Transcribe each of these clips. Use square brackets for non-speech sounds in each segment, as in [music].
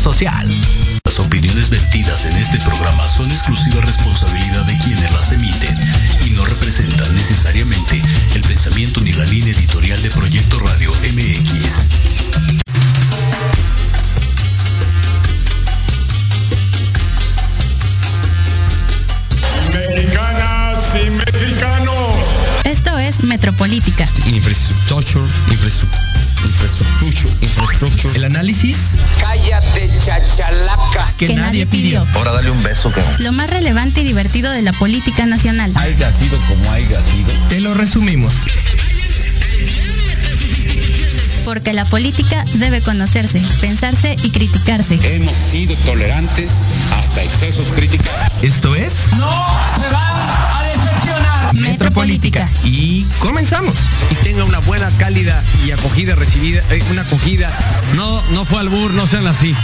social. Las opiniones vertidas en este programa son exclusiva responsabilidad de quienes las emiten y no representan necesariamente el pensamiento ni la línea editorial de Proyecto Radio MX. Mexicanas y mexicanos. Esto es Metropolítica. Infrastructure, infrastructure, infrastructure. El análisis que, nadie pidió. Ahora dale un beso, que Lo más relevante y divertido de la política nacional. haya sido como haya sido. Te lo resumimos. Porque la política debe conocerse, pensarse y criticarse. Hemos sido tolerantes hasta excesos críticos. Esto es Metropolítica. Y comenzamos. y tenga una buena, cálida y acogida recibida, eh, una acogida. No, no fue albur, no sean así.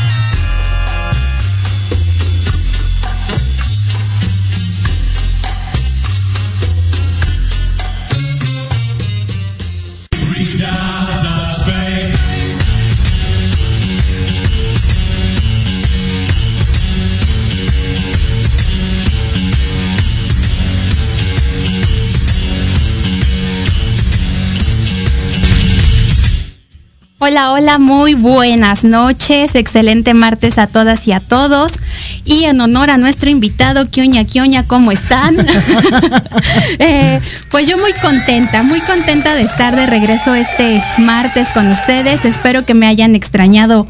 Hola, hola, muy buenas noches, excelente martes a todas y a todos. Y en honor a nuestro invitado, Kioña Kioña, ¿cómo están? [laughs] [laughs] Eh, pues yo muy contenta, muy contenta de estar de regreso este martes con ustedes. Espero que me hayan extrañado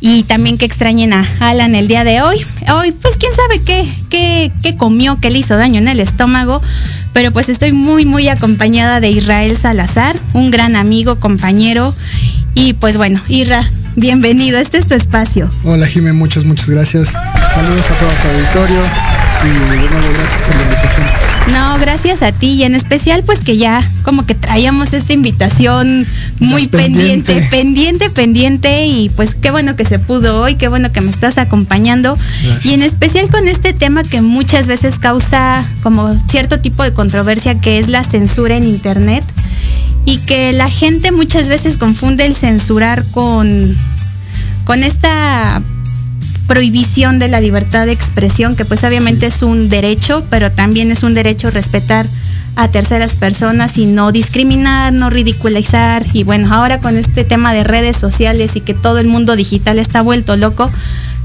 y también que extrañen a Alan el día de hoy. Hoy, pues quién sabe qué, qué, qué comió, qué le hizo daño en el estómago. Pero pues estoy muy, muy acompañada de Israel Salazar, un gran amigo, compañero. Y pues bueno, Irra, bienvenido, este es tu espacio. Hola Jimé, muchas, muchas gracias. Saludos a todo tu auditorio y de nuevo gracias por la invitación. No, gracias a ti y en especial pues que ya como que traíamos esta invitación muy pendiente, pendiente. pendiente, pendiente y pues qué bueno que se pudo hoy, qué bueno que me estás acompañando Gracias. y en especial con este tema que muchas veces causa como cierto tipo de controversia que es la censura en internet y que la gente muchas veces confunde el censurar con con esta prohibición de la libertad de expresión, que pues obviamente es un derecho, pero también es un derecho respetar a terceras personas y no discriminar, no ridiculizar. Y bueno, ahora con este tema de redes sociales y que todo el mundo digital está vuelto loco,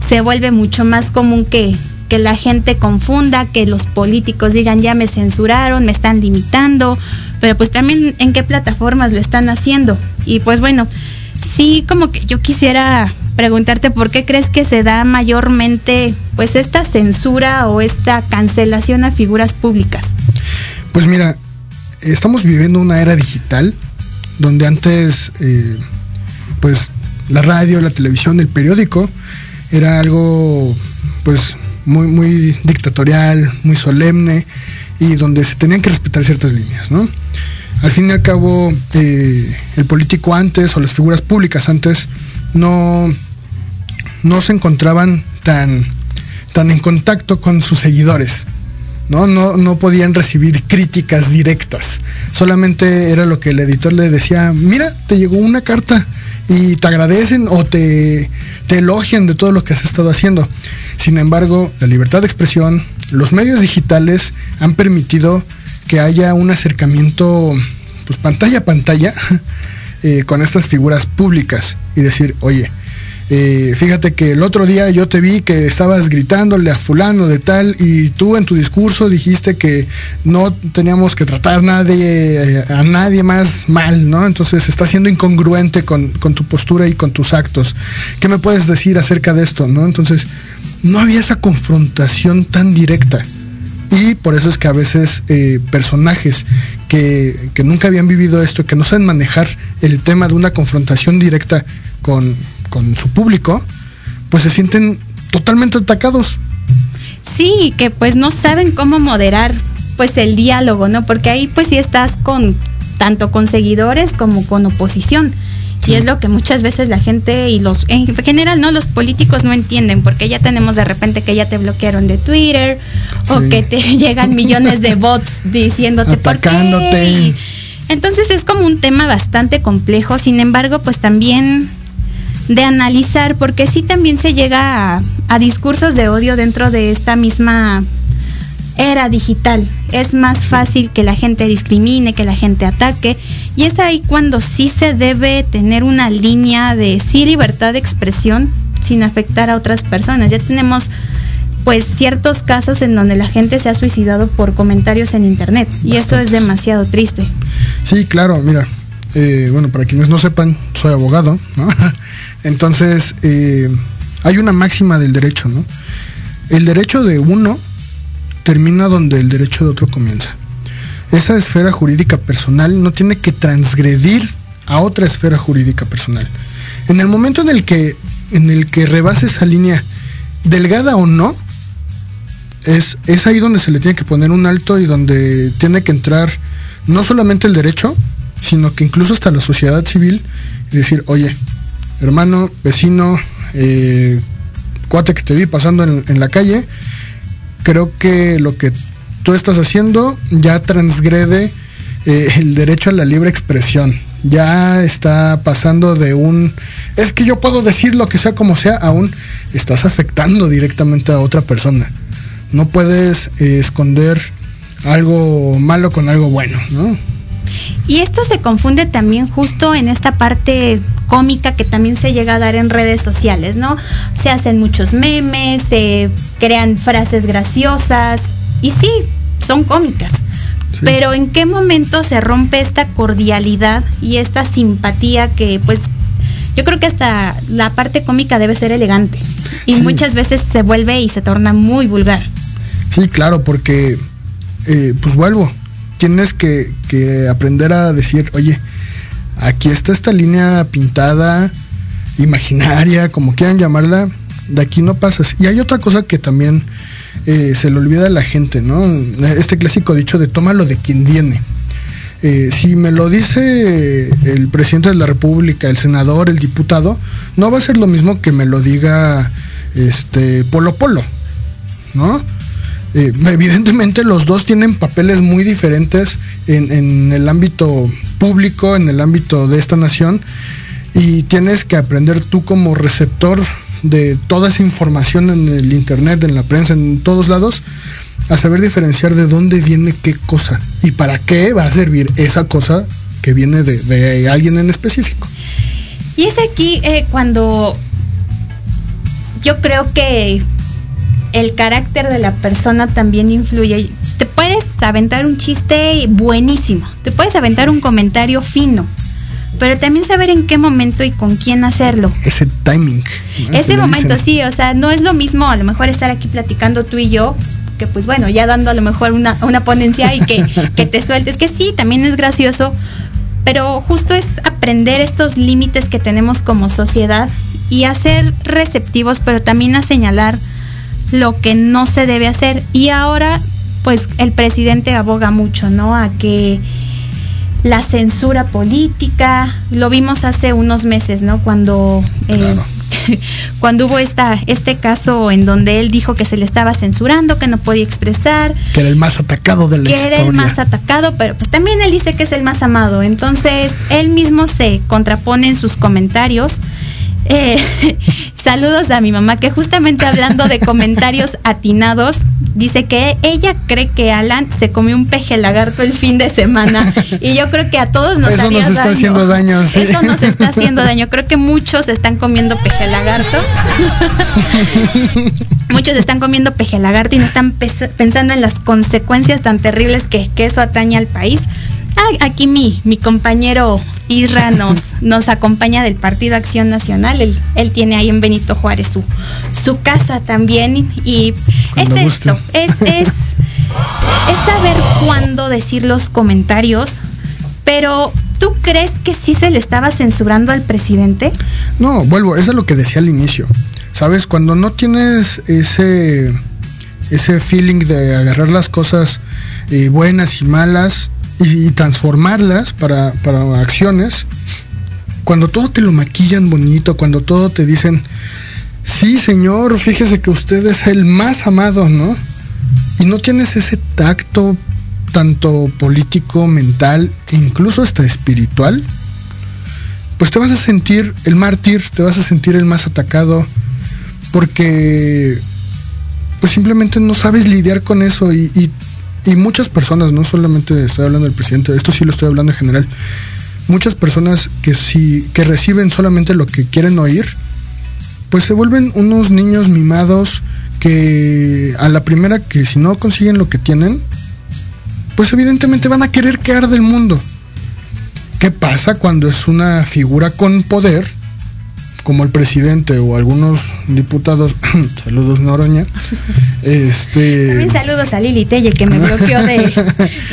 se vuelve mucho más común que, que la gente confunda, que los políticos digan ya me censuraron, me están limitando, pero pues también en qué plataformas lo están haciendo. Y pues bueno, sí como que yo quisiera preguntarte por qué crees que se da mayormente pues esta censura o esta cancelación a figuras públicas. Pues mira, estamos viviendo una era digital donde antes, eh, pues la radio, la televisión, el periódico era algo, pues muy, muy dictatorial, muy solemne y donde se tenían que respetar ciertas líneas, ¿no? Al fin y al cabo, eh, el político antes o las figuras públicas antes no, no se encontraban tan, tan en contacto con sus seguidores. ¿no? No, no podían recibir críticas directas. Solamente era lo que el editor le decía, mira, te llegó una carta y te agradecen o te, te elogian de todo lo que has estado haciendo. Sin embargo, la libertad de expresión, los medios digitales han permitido que haya un acercamiento, pues pantalla a pantalla, [laughs] eh, con estas figuras públicas y decir, oye, eh, fíjate que el otro día yo te vi que estabas gritándole a fulano de tal y tú en tu discurso dijiste que no teníamos que tratar nadie, eh, a nadie más mal, ¿no? Entonces está siendo incongruente con, con tu postura y con tus actos. ¿Qué me puedes decir acerca de esto, no? Entonces no había esa confrontación tan directa. Y por eso es que a veces eh, personajes que, que nunca habían vivido esto, que no saben manejar el tema de una confrontación directa con, con su público, pues se sienten totalmente atacados. Sí, que pues no saben cómo moderar pues el diálogo, ¿no? Porque ahí pues sí estás con tanto con seguidores como con oposición. Y es lo que muchas veces la gente y los, en general, ¿no? Los políticos no entienden, porque ya tenemos de repente que ya te bloquearon de Twitter, o que te [laughs] llegan millones de bots diciéndote por qué. Atacándote. Entonces es como un tema bastante complejo, sin embargo, pues también de analizar, porque sí también se llega a, a discursos de odio dentro de esta misma era digital. Es más fácil que la gente discrimine, que la gente ataque. Y es ahí cuando sí se debe tener una línea de sí libertad de expresión sin afectar a otras personas. Ya tenemos pues ciertos casos en donde la gente se ha suicidado por comentarios en internet. Y eso es demasiado triste. Sí, claro, mira. eh, bueno, para quienes no sepan, soy abogado, ¿no? [laughs] Entonces, eh, hay una máxima del derecho, ¿no? El derecho de uno termina donde el derecho de otro comienza. Esa esfera jurídica personal no tiene que transgredir a otra esfera jurídica personal. En el momento en el que, en el que rebase esa línea, delgada o no, es, es ahí donde se le tiene que poner un alto y donde tiene que entrar no solamente el derecho, sino que incluso hasta la sociedad civil y decir, oye, hermano, vecino, eh, cuate que te vi pasando en, la calle, creo que lo que tú estás haciendo ya transgrede eh, el derecho a la libre expresión. Ya está pasando de un, es que yo puedo decir lo que sea como sea, aún estás afectando directamente a otra persona. No puedes eh, esconder algo malo con algo bueno, ¿no? Y esto se confunde también justo en esta parte cómica que también se llega a dar en redes sociales, ¿no? Se hacen muchos memes, se crean frases graciosas y sí, son cómicas. Sí. Pero ¿en qué momento se rompe esta cordialidad y esta simpatía que pues yo creo que hasta la parte cómica debe ser elegante y sí. muchas veces se vuelve y se torna muy vulgar. Sí, claro, porque eh, pues vuelvo, tienes que, que, aprender a decir, oye, aquí está esta línea pintada, imaginaria, como quieran llamarla, de aquí no pasas. Y hay otra cosa que también eh, se le olvida a la gente, ¿no? Este clásico dicho de tómalo de quien viene. Eh, si me lo dice el presidente de la República, el senador, el diputado, no va a ser lo mismo que me lo diga este Polo Polo, ¿no? Eh, evidentemente los dos tienen papeles muy diferentes en, el ámbito público, en el ámbito de esta nación, y tienes que aprender tú como receptor de toda esa información en el internet, en la prensa, en todos lados, a saber diferenciar de dónde viene qué cosa y para qué va a servir esa cosa que viene de, de alguien en específico. Y es aquí eh, cuando yo creo que el carácter de la persona también influye. Te puedes aventar un chiste buenísimo, te puedes aventar un comentario fino, pero también saber en qué momento y con quién hacerlo. Ese timing. ¿no? Ese momento, dicen. sí, o sea, no es lo mismo a lo mejor estar aquí platicando tú y yo, que pues bueno, ya dando a lo mejor una, una ponencia y que, [laughs] que te sueltes, que sí, también es gracioso, pero justo es aprender estos límites que tenemos como sociedad y a ser receptivos, pero también a señalar lo que no se debe hacer. Y ahora, pues el presidente aboga mucho, ¿no? A que la censura política, lo vimos hace unos meses, ¿no? Cuando, eh, claro. [laughs] cuando hubo esta, este caso en donde él dijo que se le estaba censurando, que no podía expresar. Que era el más atacado de la que historia. era el más atacado, pero pues también él dice que es el más amado. Entonces, él mismo se contrapone en sus comentarios. Eh, [laughs] saludos a mi mamá que justamente hablando de comentarios [laughs] atinados dice que ella cree que Alan se comió un peje lagarto el fin de semana y yo creo que a todos nos eso nos está daño. haciendo daño sí. eso nos está [laughs] haciendo daño creo que muchos están comiendo peje lagarto muchos están comiendo peje lagarto y no están pensando en las consecuencias tan terribles que, que eso atañe al país Ah, aquí mi, mi compañero Isra nos, nos acompaña del Partido Acción Nacional. Él, él tiene ahí en Benito Juárez su, su casa también. Y Cuando es guste. esto, es, es, es saber cuándo decir los comentarios. Pero, ¿tú crees que sí se le estaba censurando al presidente? No, vuelvo, eso es lo que decía al inicio. ¿Sabes? Cuando no tienes ese, ese feeling de agarrar las cosas eh, buenas y malas y, y transformarlas para, para acciones, cuando todo te lo maquillan bonito, cuando todo te dicen, sí señor, fíjese que usted es el más amado, ¿no? Y no tienes ese tacto tanto político, mental e incluso hasta espiritual, pues te vas a sentir el mártir, te vas a sentir el más atacado, porque pues simplemente no sabes lidiar con eso y, y, y muchas personas, no solamente estoy hablando del presidente, esto sí lo estoy hablando en general, muchas personas que si que reciben solamente lo que quieren oír, pues se vuelven unos niños mimados que a la primera que si no consiguen lo que tienen, pues evidentemente van a querer quedar del mundo. ¿Qué pasa cuando es una figura con poder, como el presidente o algunos diputados, [clears throat] saludos Noroña, [laughs] este... También saludos a Lili Telle que me bloqueó de, [laughs]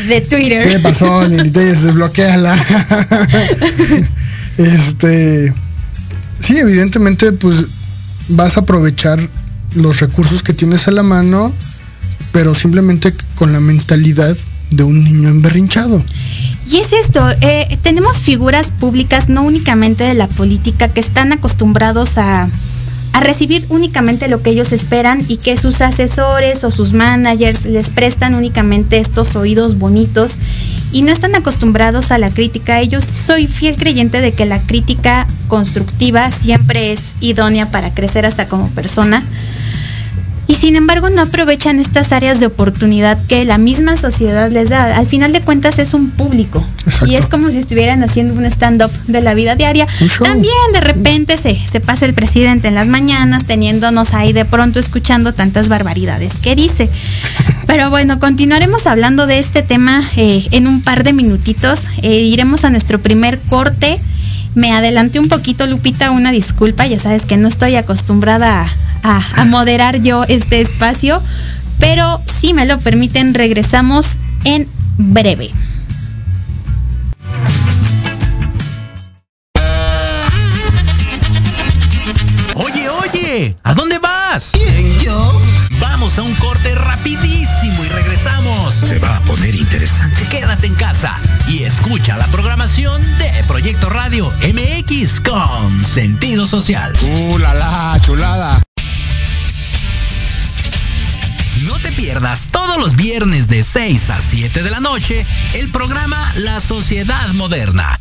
de Twitter. ¿Qué pasó, Lili Telle? Desbloqueala. [laughs] este... Sí, evidentemente, pues vas a aprovechar los recursos que tienes a la mano, pero simplemente con la mentalidad de un niño emberrinchado. Y es esto, eh, tenemos figuras públicas, no únicamente de la política, que están acostumbrados a, a, recibir únicamente lo que ellos esperan y que sus asesores o sus managers les prestan únicamente estos oídos bonitos y no están acostumbrados a la crítica. Ellos soy fiel creyente de que la crítica constructiva siempre es idónea para crecer hasta como persona y sin embargo no aprovechan estas áreas de oportunidad que la misma sociedad les da. Al final de cuentas es un público Exacto. y es como si estuvieran haciendo un stand-up de la vida diaria. También de repente se, se pasa el presidente en las mañanas teniéndonos ahí de pronto escuchando tantas barbaridades que dice. Pero bueno, continuaremos hablando de este tema eh, en un par de minutitos. Eh, iremos a nuestro primer corte. Me adelanté un poquito, Lupita, una disculpa, ya sabes que no estoy acostumbrada a, a, moderar yo este espacio, pero si me lo permiten, regresamos en breve. ¿A dónde vas? ¿Quién, yo? Vamos a un corte rapidísimo y regresamos. Se va a poner interesante. Quédate en casa y escucha la programación de Proyecto Radio MX con sentido social. ¡Uh, la, la chulada! No te pierdas todos los viernes de 6 a 7 de la noche el programa La Sociedad Moderna,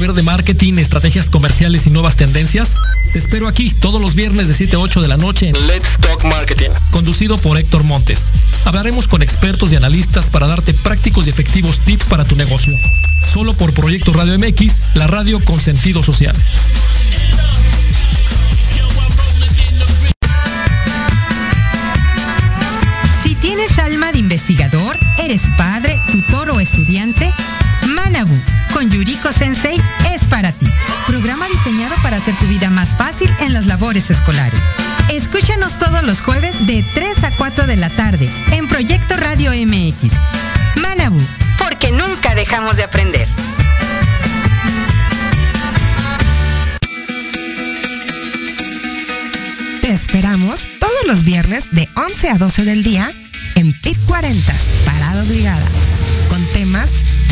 Saber de marketing, estrategias comerciales y nuevas tendencias? Te espero aquí todos los viernes de 7 a 8 de la noche en Let's Talk Marketing, conducido por Héctor Montes. Hablaremos con expertos y analistas para darte prácticos y efectivos tips para tu negocio. Solo por Proyecto Radio MX, la radio con sentido social. Si tienes alma de investigador, eres padre, tutor o estudiante, con Yuriko Sensei es para ti. Programa diseñado para hacer tu vida más fácil en las labores escolares. Escúchanos todos los jueves de 3 a 4 de la tarde en Proyecto Radio MX. Manabu, porque nunca dejamos de aprender. Te esperamos todos los viernes de 11 a 12 del día en PIT 40, Parada Obligada, con temas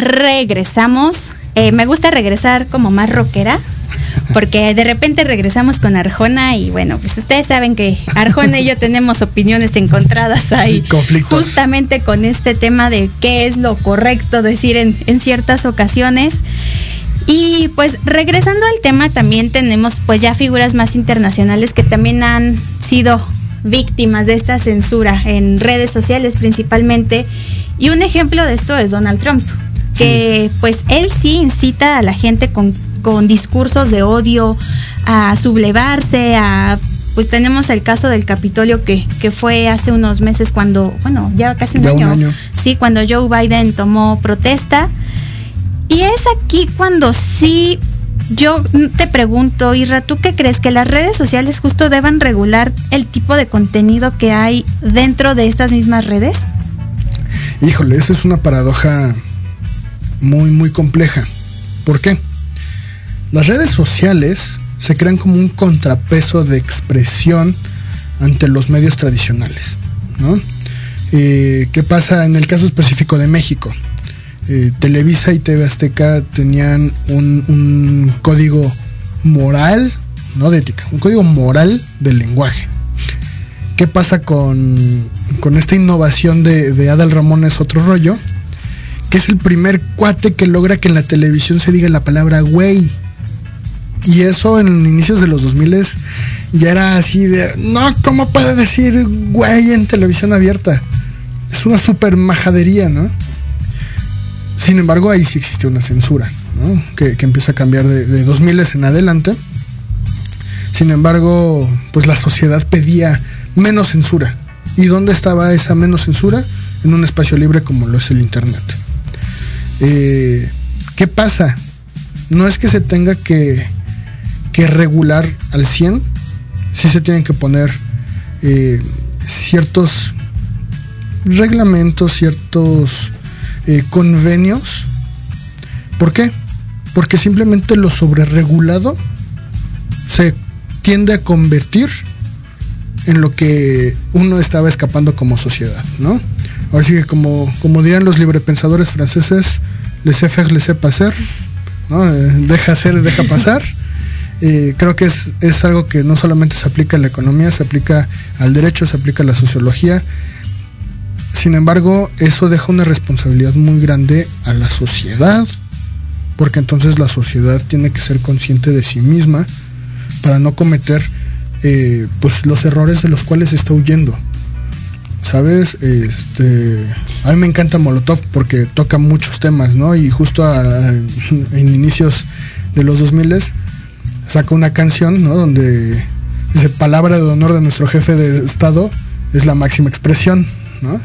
Regresamos. Eh, me gusta regresar como más rockera. Porque de repente regresamos con Arjona y bueno, pues ustedes saben que Arjona y yo tenemos opiniones encontradas ahí. Conflictos. Justamente con este tema de qué es lo correcto decir en, en ciertas ocasiones. Y pues regresando al tema, también tenemos pues ya figuras más internacionales que también han sido víctimas de esta censura en redes sociales principalmente. Y un ejemplo de esto es Donald Trump, que pues él sí incita a la gente con, con discursos de odio a sublevarse, a pues tenemos el caso del Capitolio que, que fue hace unos meses cuando, bueno, ya casi un Ya un año, año. sí, cuando Joe Biden tomó protesta. Y es aquí cuando sí yo te pregunto, Isra, ¿tú qué crees que las redes sociales justo deban regular el tipo de contenido que hay dentro de estas mismas redes? Híjole, eso es una paradoja muy, muy compleja. ¿Por qué? Las redes sociales se crean como un contrapeso de expresión ante los medios tradicionales, ¿no? Eh, ¿Qué pasa en el caso específico de México? Eh, Televisa y TV Azteca tenían un, código moral, no de ética, un código moral del lenguaje. ¿Qué pasa con, con esta innovación de, de Adal Ramón es otro rollo? Que es el primer cuate que logra que en la televisión se diga la palabra güey. Y eso en inicios de los 2000 ya era así de, no, ¿cómo puede decir güey en televisión abierta? Es una super majadería, ¿no? Sin embargo, ahí sí existe una censura, ¿no? Que, empieza a cambiar de, de 2000 en adelante. Sin embargo, pues la sociedad pedía menos censura. ¿Y dónde estaba esa menos censura? En un espacio libre como lo es el Internet. Eh, ¿Qué pasa? No es que se tenga que, regular al 100, sí se tienen que poner eh, ciertos reglamentos, ciertos eh, convenios. ¿Por qué? Porque simplemente lo sobreregulado se tiende a convertir en lo que uno estaba escapando como sociedad, ¿no? Ahora sí que como, como dirían los librepensadores franceses, laissez faire, laissez passer, ¿no? Eh, deja hacer, deja pasar. [laughs] Eh, creo que es, es algo que no solamente se aplica a la economía, se aplica al derecho, se aplica a la sociología. Sin embargo, eso deja una responsabilidad muy grande a la sociedad, porque entonces la sociedad tiene que ser consciente de sí misma para no cometer eh, pues los errores de los cuales está huyendo. ¿Sabes? Este, a mí me encanta Molotov porque toca muchos temas, ¿no? Y justo a- en inicios de los 2000 saca una canción, ¿no? Donde dice palabra de honor de nuestro jefe de Estado es la máxima expresión, ¿no?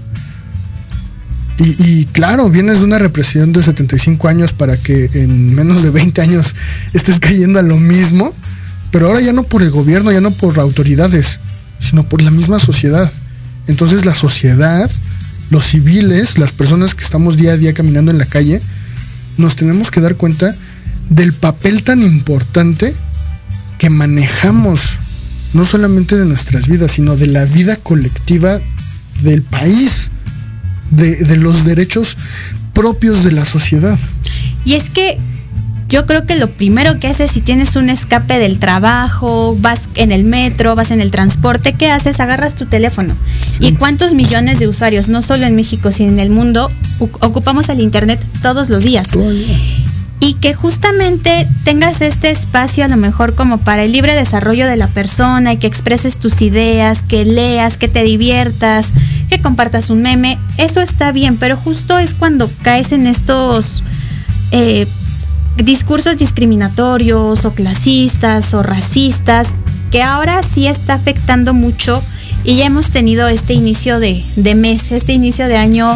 Y, y claro, vienes de una represión de 75 años para que en menos de 20 años estés cayendo a lo mismo, pero ahora ya no por el gobierno, ya no por autoridades, sino por la misma sociedad. Entonces la sociedad, los civiles, las personas que estamos día a día caminando en la calle, nos tenemos que dar cuenta del papel tan importante que manejamos, no solamente de nuestras vidas, sino de la vida colectiva del país, de, los derechos propios de la sociedad. Y es que yo creo que lo primero que haces si tienes un escape del trabajo, vas en el metro, vas en el transporte, ¿qué haces? Agarras tu teléfono. ¿Y cuántos millones de usuarios, no solo en México, sino en el mundo, ocupamos el Internet todos los días? Y que justamente tengas este espacio a lo mejor como para el libre desarrollo de la persona y que expreses tus ideas, que leas, que te diviertas, que compartas un meme, eso está bien, pero justo es cuando caes en estos eh, discursos discriminatorios o clasistas o racistas, que ahora sí está afectando mucho y ya hemos tenido este inicio de, de mes, este inicio de año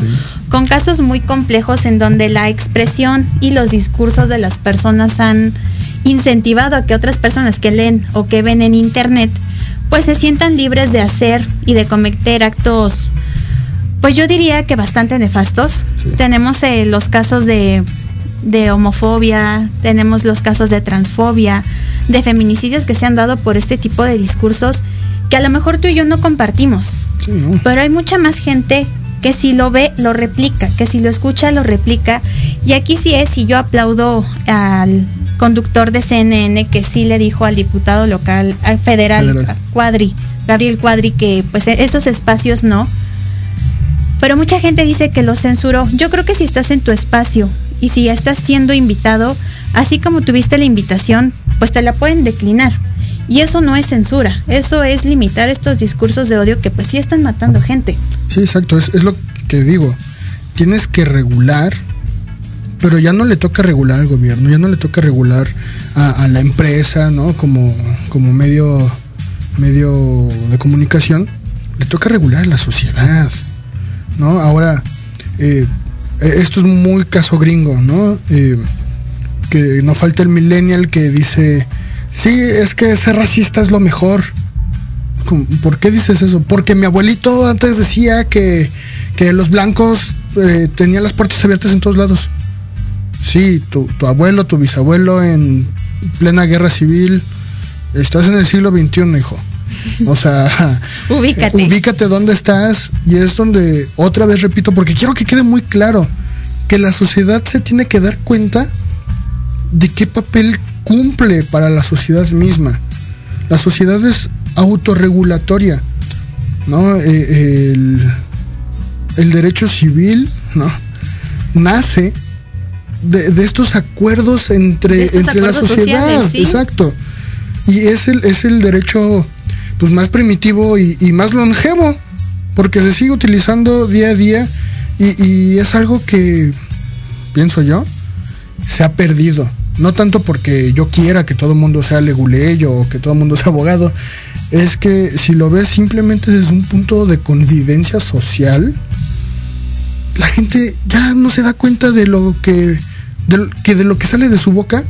con casos muy complejos en donde la expresión y los discursos de las personas han incentivado a que otras personas que leen o que ven en internet pues se sientan libres de hacer y de cometer actos pues yo diría que bastante nefastos. Tenemos eh, los casos de, de homofobia, tenemos los casos de transfobia, de feminicidios que se han dado por este tipo de discursos que a lo mejor tú y yo no compartimos. Sí, ¿no? Pero hay mucha más gente que si lo ve, lo replica, que si lo escucha, lo replica Y aquí sí es, y yo aplaudo al conductor de CNN que sí le dijo al diputado local, al federal, Federal. Cuadri, Gabriel Cuadri, que pues esos espacios no. Pero mucha gente dice que lo censuró. Yo creo que si estás en tu espacio y si ya estás siendo invitado, así como tuviste la invitación, pues te la pueden declinar. Y eso no es censura, eso es limitar estos discursos de odio que pues sí están matando gente. Sí, exacto, es, lo que digo. Tienes que regular, pero ya no le toca regular al gobierno, ya no le toca regular a, la empresa, ¿no? Como, como medio, medio de comunicación, le toca regular a la sociedad, ¿no? Ahora, eh, esto es muy caso gringo, ¿no? Eh, que no falta el millennial que dice, sí, es que ser racista es lo mejor. ¿Por qué dices eso? Porque mi abuelito antes decía que, que los blancos eh, tenían las puertas abiertas en todos lados. Sí, tu, tu abuelo, tu bisabuelo en plena guerra civil, estás en el siglo XXI, hijo. O sea, [laughs] Ubícate. ubícate dónde estás y es donde, otra vez repito, porque quiero que quede muy claro que la sociedad se tiene que dar cuenta de qué papel cumple para la sociedad misma. La sociedad es autorregulatoria, ¿no? Eh, el, el derecho civil, ¿no? Nace de, de estos acuerdos entre, estos entre la sociedad. sociales, ¿sí? Exacto. Y es el, es el derecho pues más primitivo y, más longevo, porque se sigue utilizando día a día y, es algo que, pienso yo, se ha perdido. No tanto porque yo quiera que todo el mundo sea leguleyo o que todo el mundo [laughs] sea abogado, es que si lo ves simplemente desde un punto de convivencia social, la gente ya no se da cuenta de lo que que de lo que sale de su boca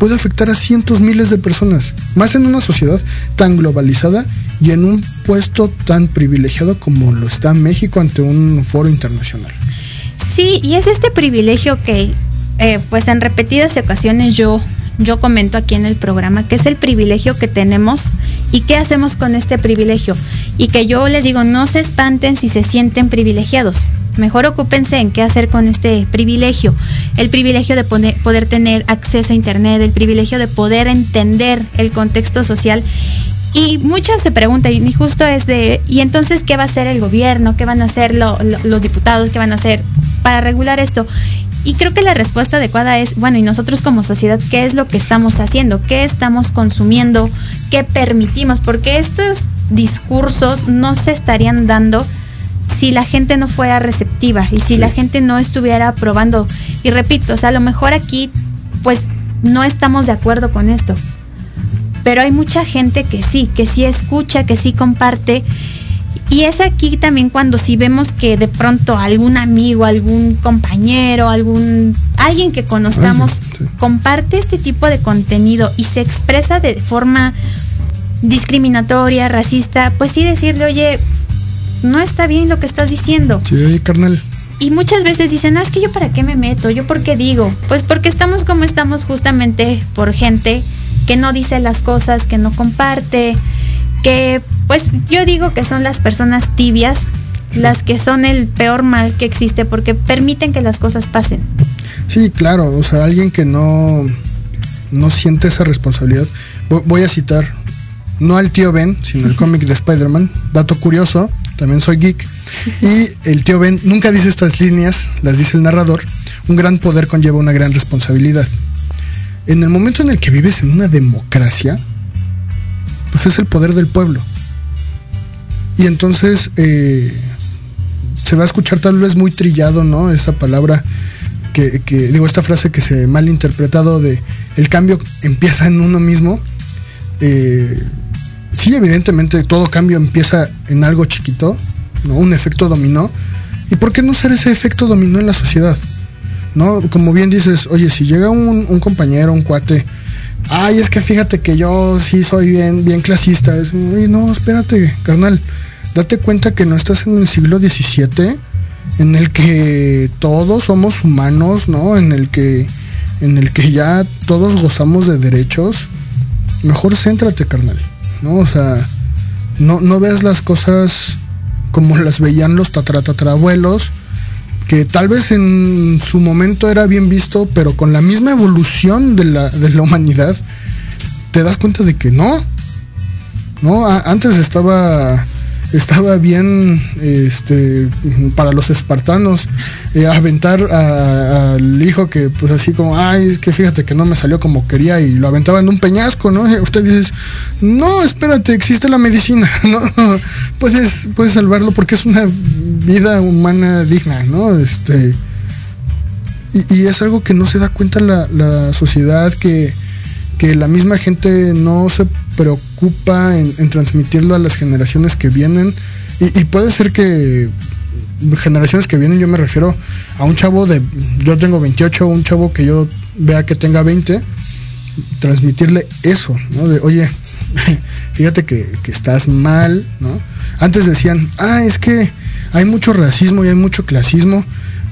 puede afectar a cientos miles de personas, más en una sociedad tan globalizada y en un puesto tan privilegiado como lo está México ante un foro internacional. Sí, y es este privilegio que, eh, pues en repetidas ocasiones yo, yo comento aquí en el programa, que es el privilegio que tenemos y qué hacemos con este privilegio. Y que yo les digo, no se espanten si se sienten privilegiados. Mejor ocúpense en qué hacer con este privilegio. El privilegio de poder tener acceso a Internet, el privilegio de poder entender el contexto social. Y muchas se preguntan, y justo es de, ¿y entonces qué va a hacer el gobierno? ¿Qué van a hacer lo- lo- los diputados? ¿Qué van a hacer para regular esto? Y creo que la respuesta adecuada es, bueno, y nosotros como sociedad, ¿qué es lo que estamos haciendo? ¿Qué estamos consumiendo? ¿Qué permitimos? Porque estos discursos no se estarían dando si la gente no fuera receptiva y si la gente no estuviera aprobando. Y repito, o sea, a lo mejor aquí, pues no estamos de acuerdo con esto. Pero hay mucha gente que sí, que sí escucha, que sí comparte. Y es aquí también cuando si vemos que de pronto algún amigo, algún compañero, algún alguien que conozcamos comparte este tipo de contenido y se expresa de forma discriminatoria, racista, pues sí decirle, oye, no está bien lo que estás diciendo. Sí, oye, carnal. Y muchas veces dicen, ah, es que yo para qué me meto, yo por qué digo. Pues porque estamos como estamos justamente por gente que no dice las cosas, que no comparte, que pues yo digo que son las personas tibias, las que son el peor mal que existe porque permiten que las cosas pasen. Sí, claro, o sea, alguien que no, no siente esa responsabilidad. Vo- Voy a citar, no al tío Ben, sino el cómic de Spider-Man. Dato curioso, también soy geek. Y el tío Ben nunca dice estas líneas, las dice el narrador. Un gran poder conlleva una gran responsabilidad. En el momento en el que vives en una democracia, pues es el poder del pueblo. Y entonces eh, se va a escuchar tal vez muy trillado, ¿no? Esa palabra que, que- digo, esta frase que se mal interpretado de el cambio empieza en uno mismo. Eh, sí, evidentemente todo cambio empieza en algo chiquito, ¿no? Un efecto dominó. ¿Y por qué no ser ese efecto dominó en la sociedad? ¿No? Como bien dices, oye, si llega un, un compañero, un cuate, ay, es que fíjate que yo sí soy bien, bien clasista. Es, "Oye, no, espérate, carnal. Date cuenta que no estás en el siglo XVII, en el que todos somos humanos, ¿no? En el que, en el que ya todos gozamos de derechos. Mejor céntrate, carnal, ¿no? O sea, no, no veas las cosas como las veían los tataratatarabuelos, que tal vez en su momento era bien visto, pero con la misma evolución de la, de la humanidad, te das cuenta de que no. No, antes estaba estaba bien este para los espartanos eh, aventar al hijo que pues así como ay es que fíjate que no me salió como quería y lo aventaba en un peñasco no usted dices no espérate existe la medicina [laughs] no puedes puedes salvarlo porque es una vida humana digna no este y, es algo que no se da cuenta la, la sociedad que que la misma gente no se preocupa en, transmitirlo a las generaciones que vienen. Y, puede ser que generaciones que vienen, yo me refiero a un chavo de, yo tengo 28, un chavo que yo vea que tenga 20, transmitirle eso, ¿no? De, oye, [laughs] fíjate que, estás mal, ¿no? Antes decían, ah, es que hay mucho racismo y hay mucho clasismo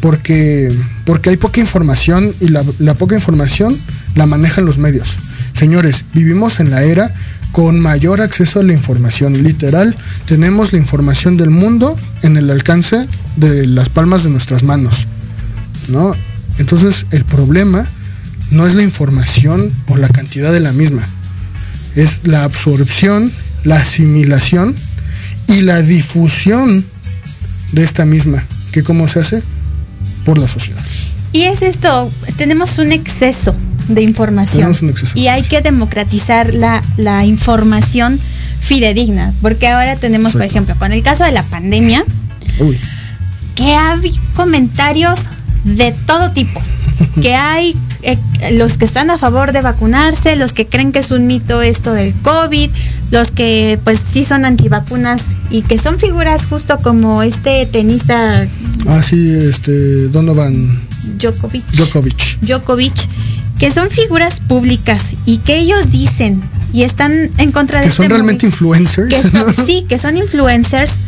porque, porque hay poca información y la, la poca información la manejan los medios. Señores, vivimos en la era con mayor acceso a la información. Literal, tenemos la información del mundo en el alcance de las palmas de nuestras manos. ¿no? Entonces, el problema no es la información o la cantidad de la misma. Es la absorción, la asimilación y la difusión de esta misma. ¿Que cómo se hace? Por la sociedad. Y es esto, tenemos un exceso de información. Y hay que democratizar la, la, información fidedigna, porque ahora tenemos, por ejemplo, con el caso de la pandemia, que hay comentarios de todo tipo, [laughs] que hay eh, los que están a favor de vacunarse, los que creen que es un mito esto del COVID, los que pues sí son antivacunas y que son figuras justo como este tenista. Ah, sí, este, Donovan. Djokovic. Djokovic. Djokovic que son figuras públicas y que ellos dicen y están en contra de que son este realmente influencers [laughs] sí que son influencers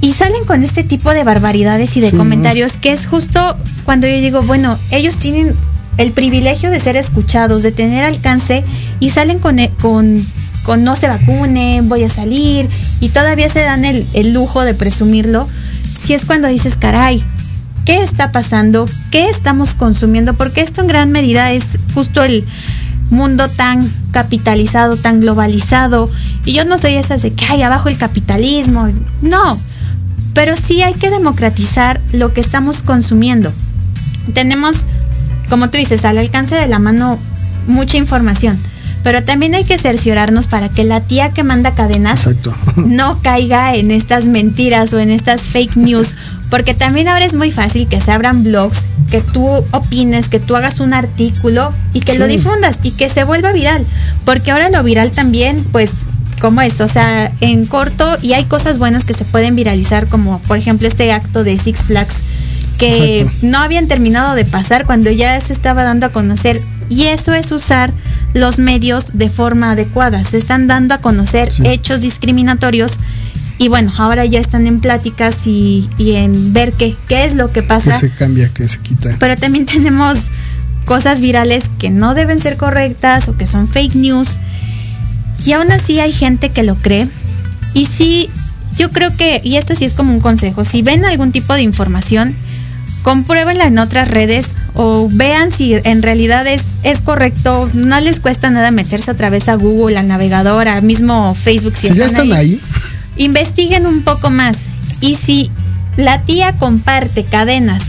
y salen con este tipo de barbaridades y de comentarios que es justo cuando yo digo bueno ellos tienen el privilegio de ser escuchados de tener alcance y salen con e, con, con no se vacunen voy a salir y todavía se dan el, el lujo de presumirlo si es cuando dices caray qué está pasando, qué estamos consumiendo, porque esto en gran medida es justo el mundo tan capitalizado, tan globalizado. Y yo no soy esas de que hay abajo el capitalismo. No, pero sí hay que democratizar lo que estamos consumiendo. Tenemos, como tú dices, al alcance de la mano mucha información. Pero también hay que cerciorarnos para que la tía que manda cadenas [laughs] no caiga en estas mentiras o en estas fake news porque también ahora es muy fácil que se abran blogs, que tú opines, que tú hagas un artículo y que lo difundas y que se vuelva viral. Porque ahora lo viral también, pues, como es, o sea, en corto y hay cosas buenas que se pueden viralizar, como por ejemplo este acto de Six Flags que no habían terminado de pasar cuando ya se estaba dando a conocer. Y eso es usar los medios de forma adecuada. Se están dando a conocer hechos discriminatorios y bueno, ahora ya están en pláticas y, en ver qué, qué es lo que pasa. Que se cambia, que se quita. Pero también [laughs] tenemos cosas virales que no deben ser correctas o que son fake news. Y aún así hay gente que lo cree. Y sí, yo creo que, y esto sí es como un consejo, si ven algún tipo de información, compruébenla en otras redes o vean si en realidad es, es correcto. No les cuesta nada meterse otra vez a Google, a navegador, a mismo Facebook. Si, ya están ahí investiguen un poco más. Y si la tía comparte cadenas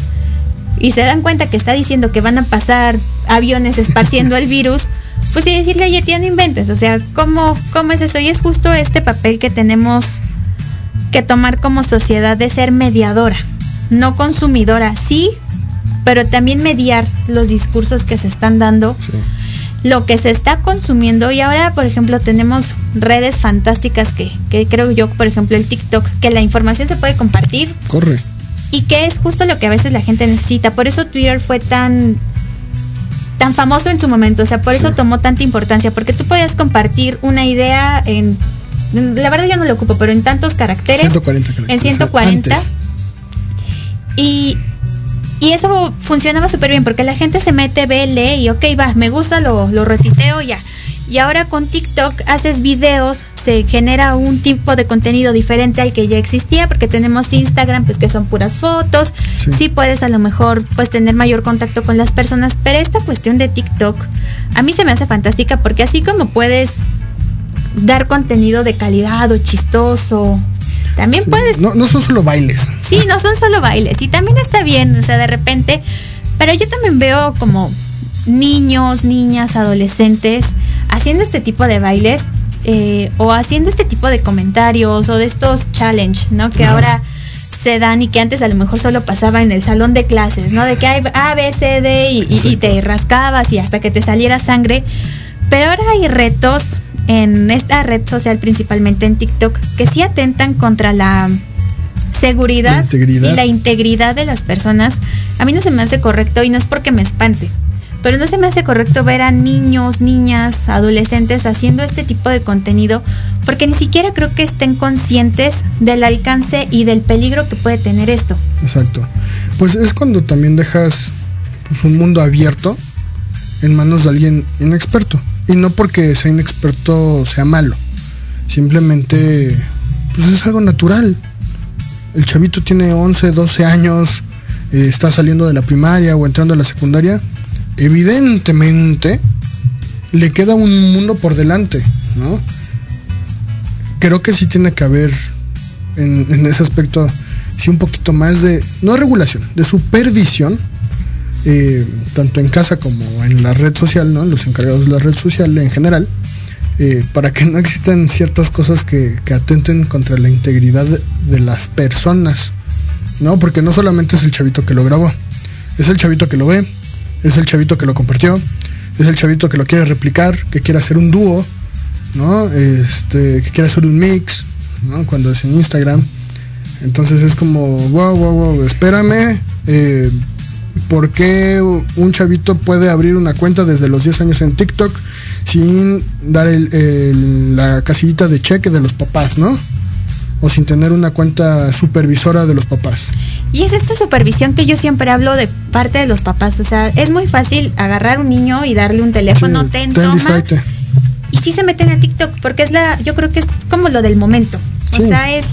y se dan cuenta que está diciendo que van a pasar aviones esparciendo el [laughs] virus, pues y decirle, oye, tía, no inventes. O sea, ¿cómo, ¿cómo es eso? Y es justo este papel que tenemos que tomar como sociedad de ser mediadora, no consumidora, sí, pero también mediar los discursos que se están dando lo que se está consumiendo y ahora, por ejemplo, tenemos redes fantásticas que, que creo yo, por ejemplo, el TikTok, que la información se puede compartir. Corre. Y que es justo lo que a veces la gente necesita. Por eso Twitter fue tan tan famoso en su momento, o sea, por eso tomó tanta importancia, porque tú podías compartir una idea en la verdad yo no lo ocupo, pero en tantos caracteres, 140 caracteres. en 140. Y y eso funcionaba súper bien porque la gente se mete, ve, lee y ok, va, me gusta, lo, lo retiteo ya. Y ahora con TikTok haces videos, se genera un tipo de contenido diferente al que ya existía, porque tenemos Instagram, pues que son puras fotos. Sí, puedes a lo mejor pues tener mayor contacto con las personas, pero esta cuestión de TikTok a mí se me hace fantástica porque así como puedes dar contenido de calidad o chistoso, también puedes... No, no son solo bailes. Sí, no son solo bailes. Y también está bien, o sea, de repente... Pero yo también veo como niños, niñas, adolescentes haciendo este tipo de bailes eh, o haciendo este tipo de comentarios o de estos challenge, ¿no? Que ahora se dan y que antes a lo mejor solo pasaba en el salón de clases, ¿no? De que hay A, B, C, D y, y te rascabas y hasta que te saliera sangre. Pero ahora hay retos en esta red social, principalmente en TikTok, que sí atentan contra la seguridad y la integridad de las personas. A mí no se me hace correcto y no es porque me espante, pero no se me hace correcto ver a niños, niñas, adolescentes haciendo este tipo de contenido porque ni siquiera creo que estén conscientes del alcance y del peligro que puede tener esto. Exacto. Pues es cuando también dejas pues, un mundo abierto en manos de alguien inexperto. Y no porque sea inexperto sea malo. Simplemente, pues es algo natural. El chavito tiene 11, 12 años, eh, está saliendo de la primaria o entrando a la secundaria. Evidentemente, le queda un mundo por delante, ¿no? Creo que sí tiene que haber en, ese aspecto, sí un poquito más de, no regulación, de supervisión eh, tanto en casa como en la red social, ¿no? Los encargados de la red social en general, eh, para que no existan ciertas cosas que, atenten contra la integridad de, las personas, ¿no? Porque no solamente es el chavito que lo grabó, es el chavito que lo ve, es el chavito que lo compartió, es el chavito que lo quiere replicar, que quiere hacer un dúo, ¿no? Este, que quiere hacer un mix, ¿no? Cuando es en Instagram. Entonces es como, wow, wow, wow, espérame. Eh, ¿Por qué un chavito puede abrir una cuenta desde los 10 años en TikTok sin dar la casillita de cheque de los papás, ¿no? O sin tener una cuenta supervisora de los papás. Y es esta supervisión que yo siempre hablo de parte de los papás. O sea, es muy fácil agarrar un niño y darle un teléfono, sí, ten, toma, y sí se meten a TikTok, porque es la, yo creo que es como lo del momento. O sea, es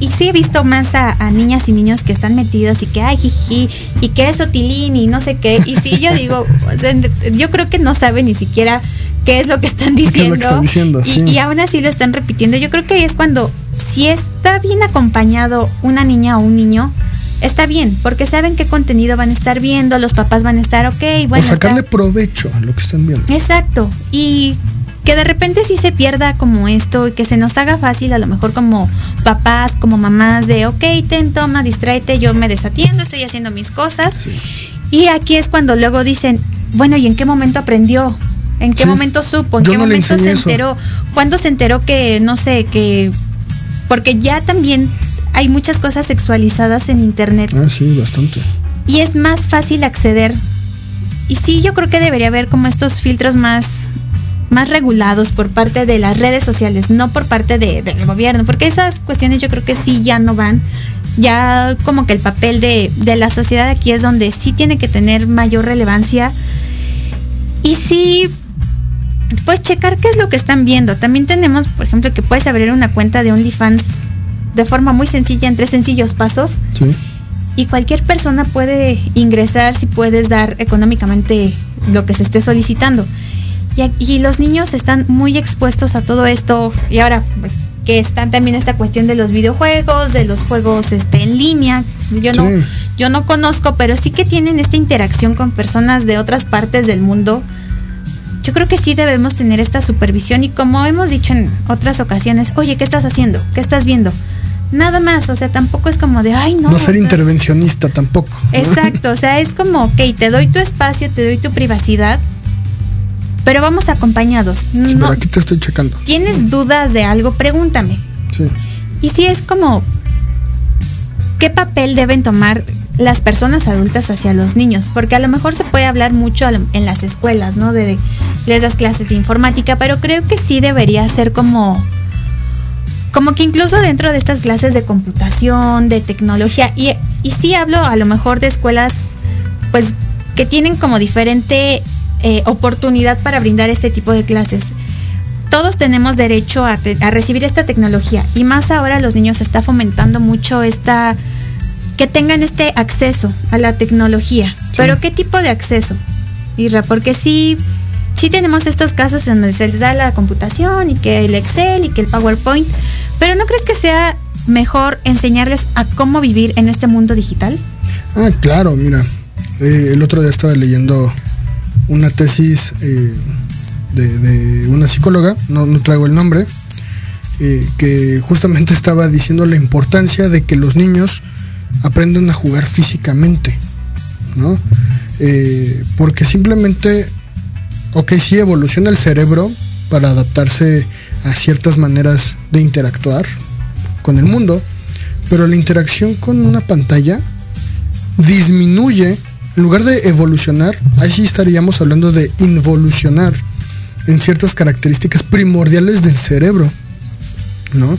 y sí he visto más a, niñas y niños que están metidos y que, ay, jiji, y que es otilín y no sé qué. Y sí, yo [laughs] digo, yo creo que no saben ni siquiera qué es lo que están diciendo. y, aún así lo están repitiendo. Yo creo que es cuando, si está bien acompañado una niña o un niño, está bien, porque saben qué contenido van a estar viendo, los papás van a estar, ok, bueno. O sacarle provecho a lo que están viendo. Exacto. Y que de repente sí se pierda como esto y que se nos haga fácil a lo mejor como papás, como mamás de, ok, ten, toma, distráete, yo me desatiendo, estoy haciendo mis cosas. Y aquí es cuando luego dicen, bueno, ¿y en qué momento aprendió? ¿En qué momento supo? ¿En qué momento se enteró? ¿Cuándo se enteró que, no sé, que... Porque ya también hay muchas cosas sexualizadas en Internet. Ah, sí, bastante. Y es más fácil acceder. Y sí, yo creo que debería haber como estos filtros más más regulados por parte de las redes sociales, no por parte de, del gobierno, porque esas cuestiones yo creo que sí ya no van. Ya como que el papel de, de la sociedad aquí es donde sí tiene que tener mayor relevancia. Y sí, pues checar qué es lo que están viendo. También tenemos, por ejemplo, que puedes abrir una cuenta de OnlyFans de forma muy sencilla, en tres sencillos pasos. Sí. Y cualquier persona puede ingresar si puedes dar económicamente lo que se esté solicitando. Y, los niños están muy expuestos a todo esto. Y ahora, pues, que están también esta cuestión de los videojuegos, de los juegos este, en línea. Yo no, yo no conozco, pero sí que tienen esta interacción con personas de otras partes del mundo. Yo creo que sí debemos tener esta supervisión y como hemos dicho en otras ocasiones, oye, ¿qué estás haciendo? ¿Qué estás viendo? Nada más, o sea, tampoco es como de, ay, no. No ser intervencionista tampoco. Exacto, o sea, es como, ok, te doy tu espacio, te doy tu privacidad, pero vamos acompañados. no, aquí te estoy checando. ¿Tienes dudas de algo? Pregúntame. Sí. Y si es como, ¿qué papel deben tomar las personas adultas hacia los niños? Porque a lo mejor se puede hablar mucho en las escuelas, ¿no? De, de esas clases de informática, pero creo que sí debería ser como como que incluso dentro de estas clases de computación, de tecnología, y, y sí hablo a lo mejor de escuelas, pues, que tienen como diferente eh, oportunidad para brindar este tipo de clases. todos tenemos derecho a, a, recibir esta tecnología y más ahora los niños está fomentando mucho esta que tengan este acceso a la tecnología. Pero ¿qué tipo de acceso? Irra, porque sí, sí tenemos estos casos en donde se les da la computación y que el Excel y que el PowerPoint, pero ¿no crees que sea mejor enseñarles a cómo vivir en este mundo digital? Ah, claro, mira, eh, el otro día estaba leyendo una tesis eh, de, una psicóloga, no, traigo el nombre, eh, que justamente estaba diciendo la importancia de que los niños aprenden a jugar físicamente, ¿no? Eh, porque simplemente, ok, sí evoluciona el cerebro para adaptarse a ciertas maneras de interactuar con el mundo, pero la interacción con una pantalla disminuye, en lugar de evolucionar, ahí sí estaríamos hablando de involucionar en ciertas características primordiales del cerebro, ¿no?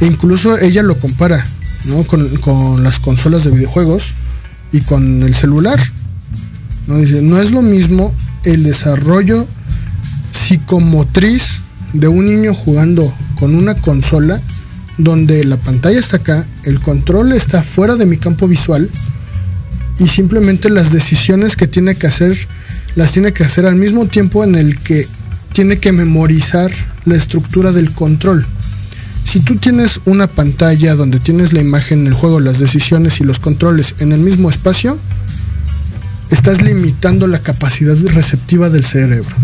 E incluso ella lo compara, ¿no? Con, las consolas de videojuegos y con el celular. ¿no? Dice, no es lo mismo el desarrollo psicomotriz de un niño jugando con una consola donde la pantalla está acá, el control está fuera de mi campo visual y simplemente las decisiones que tiene que hacer las tiene que hacer al mismo tiempo en el que tiene que memorizar la estructura del control. Si tú tienes una pantalla donde tienes la imagen, el juego, las decisiones y los controles en el mismo espacio, estás limitando la capacidad receptiva del cerebro.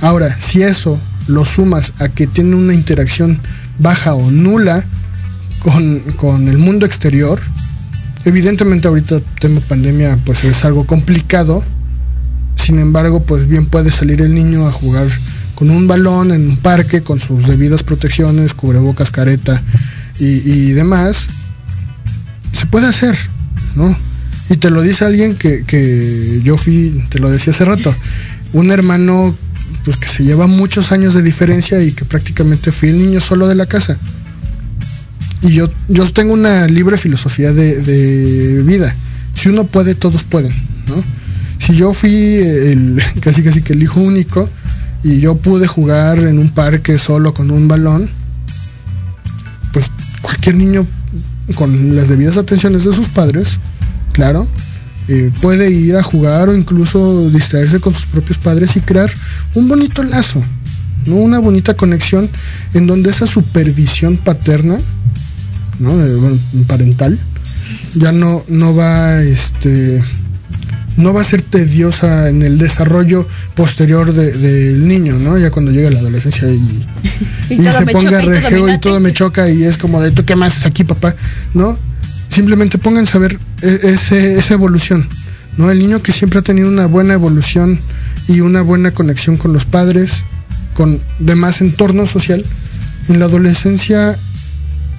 Ahora, si eso lo sumas a que tiene una interacción baja o nula con, con el mundo exterior, evidentemente ahorita tema pandemia pues es algo complicado, sin embargo pues bien puede salir el niño a jugar con un balón en un parque con sus debidas protecciones, cubrebocas, careta y, demás, se puede hacer, ¿no? Y te lo dice alguien que, yo fui, te lo decía hace rato, un hermano pues que se lleva muchos años de diferencia y que prácticamente fui el niño solo de la casa. Y yo, yo tengo una libre filosofía de, de vida. Si uno puede, todos pueden, ¿no? Si yo fui el, [laughs] casi casi que el hijo único, y yo pude jugar en un parque solo con un balón, pues cualquier niño con las debidas atenciones de sus padres, claro, eh, puede ir a jugar o incluso distraerse con sus propios padres y crear un bonito lazo, ¿no? una bonita conexión en donde esa supervisión paterna, ¿no? parental, ya no, no va este, no va a ser tediosa en el desarrollo posterior del niño, ¿no? Ya cuando llega la adolescencia y, [laughs] se ponga regeo y, todo me choca y es como de, ¿tú qué más es aquí, papá? ¿No? Simplemente pónganse a ver e, ese, esa evolución, ¿no? El niño que siempre ha tenido una buena evolución y una buena conexión con los padres, con demás entorno social, en la adolescencia,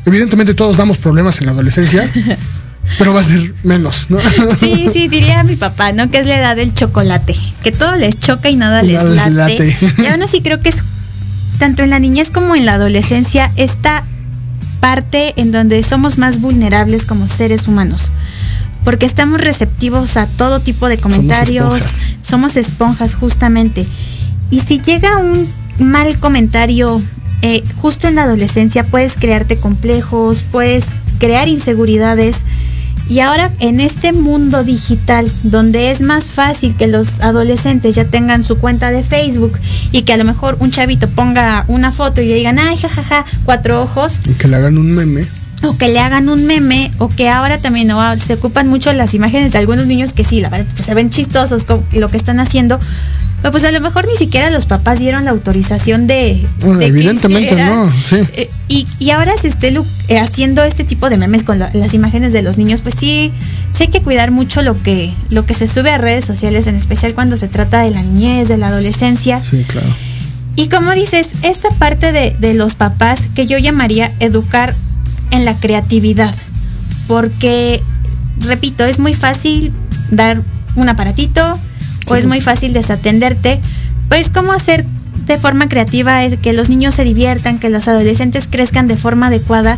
evidentemente todos damos problemas en la adolescencia, [laughs] pero va a ser menos, ¿no? Sí, sí, diría mi papá, ¿no? Que es la edad del chocolate, que todo les choca y nada les late. Y aún así creo que es tanto en la niñez como en la adolescencia esta parte en donde somos más vulnerables como seres humanos. Porque estamos receptivos a todo tipo de comentarios, somos esponjas, justamente. Y si llega un mal comentario eh, justo en la adolescencia, puedes crearte complejos, puedes crear inseguridades y ahora en este mundo digital, donde es más fácil que los adolescentes ya tengan su cuenta de Facebook y que a lo mejor un chavito ponga una foto y le digan, ay, jajaja, cuatro ojos. Y que le hagan un meme. O que le hagan un meme, o que ahora también se ocupan mucho las imágenes de algunos niños que sí, la verdad, pues se ven chistosos con lo que están haciendo, pues a lo mejor ni siquiera los papás dieron la autorización de... evidentemente no, sí. Eh, y, ahora se esté eh, haciendo este tipo de memes con las imágenes de los niños, pues sí, sí hay que cuidar mucho lo que, lo que se sube a redes sociales, en especial cuando se trata de la niñez, de la adolescencia. Sí, claro. Y como dices, esta parte de, de los papás que yo llamaría educar en la creatividad, porque, repito, es muy fácil dar un aparatito, o es muy fácil desatenderte, pues cómo hacer de forma creativa es que los niños se diviertan, que los adolescentes crezcan de forma adecuada.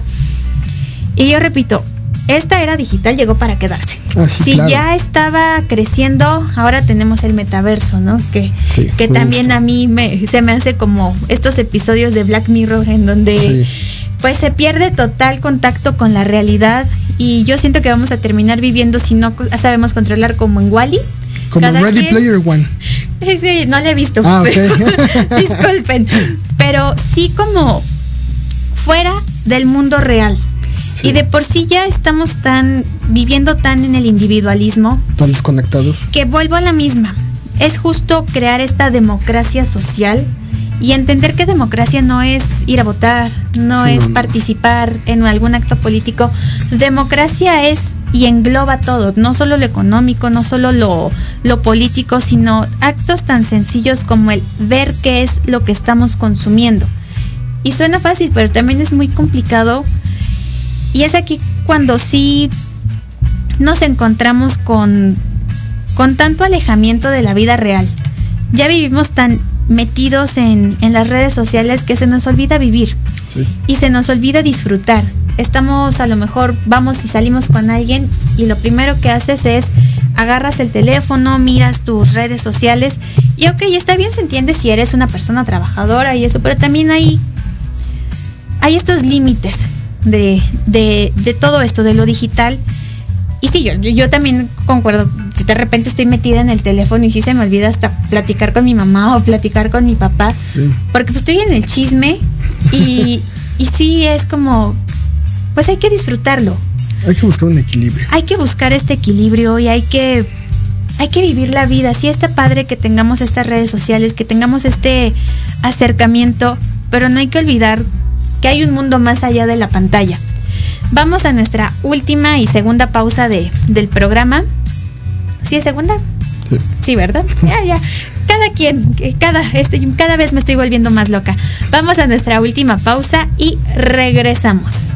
Y yo repito, esta era digital llegó para quedarse. Ah, sí, si claro. ya estaba creciendo, ahora tenemos el metaverso, ¿no? Que, Sí, que también a mí me, se me hace como estos episodios de Black Mirror en donde Sí. pues se pierde total contacto con la realidad y yo siento que vamos a terminar viviendo si no sabemos controlar como en Wally. Como Ready Player One. [laughs] Sí, no la he visto. Ah, ok. [laughs] [laughs] Disculpen. Pero sí como fuera del mundo real. Sí. Y de por sí ya estamos tan viviendo tan en el individualismo Están desconectados. que vuelvo a la misma. Es justo crear esta democracia social y entender que democracia no es ir a votar, no Sí, es no, no. participar en algún acto político. Democracia es y engloba todo, no solo lo económico, no solo lo, lo político, sino actos tan sencillos como el ver qué es lo que estamos consumiendo. Y suena fácil, pero también es muy complicado. Y es aquí cuando sí nos encontramos con, con tanto alejamiento de la vida real. Ya vivimos tan metidos en, en las redes sociales que se nos olvida vivir Sí. y se nos olvida disfrutar. Estamos a lo mejor, vamos y salimos con alguien y lo primero que haces es agarras el teléfono, miras tus redes sociales y ok, está bien, se entiende si eres una persona trabajadora y eso, pero también hay, hay estos límites de, de, de todo esto, de lo digital. Y sí, yo, yo también concuerdo, si de repente estoy metida en el teléfono y sí se me olvida hasta platicar con mi mamá o platicar con mi papá, Sí. porque pues estoy en el chisme y, [laughs] y sí es como, pues hay que disfrutarlo, Hay que buscar un equilibrio. hay que buscar este equilibrio y hay que, hay que vivir la vida. Sí está padre que tengamos estas redes sociales, que tengamos este acercamiento, pero no hay que olvidar que hay un mundo más allá de la pantalla. Vamos a nuestra última y segunda pausa de, del programa. ¿Sí es segunda? Sí. Sí, ¿verdad? Ya, ya. Cada quien, cada, este, cada vez me estoy volviendo más loca. Vamos a nuestra última pausa y regresamos.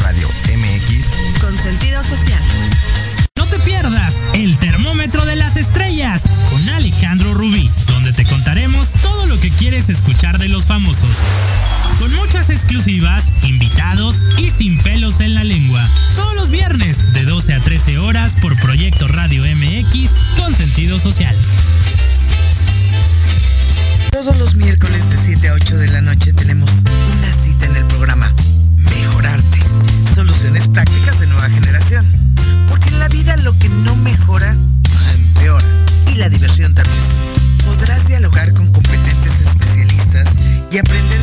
escuchar de los famosos. Con muchas exclusivas, invitados y sin pelos en la lengua. Todos los viernes de 12 a 13 horas por Proyecto Radio MX con sentido social. Todos los miércoles de 7 a 8 de la noche tenemos y aprender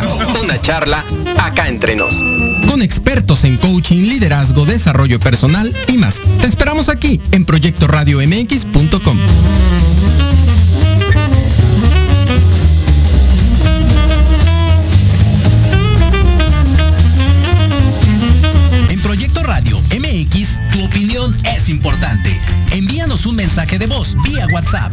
confianza. Una charla acá entre nos. Con expertos en coaching, liderazgo, desarrollo personal y más. Te esperamos aquí en proyectoradiomx.com. En Proyecto Radio MX, tu opinión es importante. Envíanos un mensaje de voz vía WhatsApp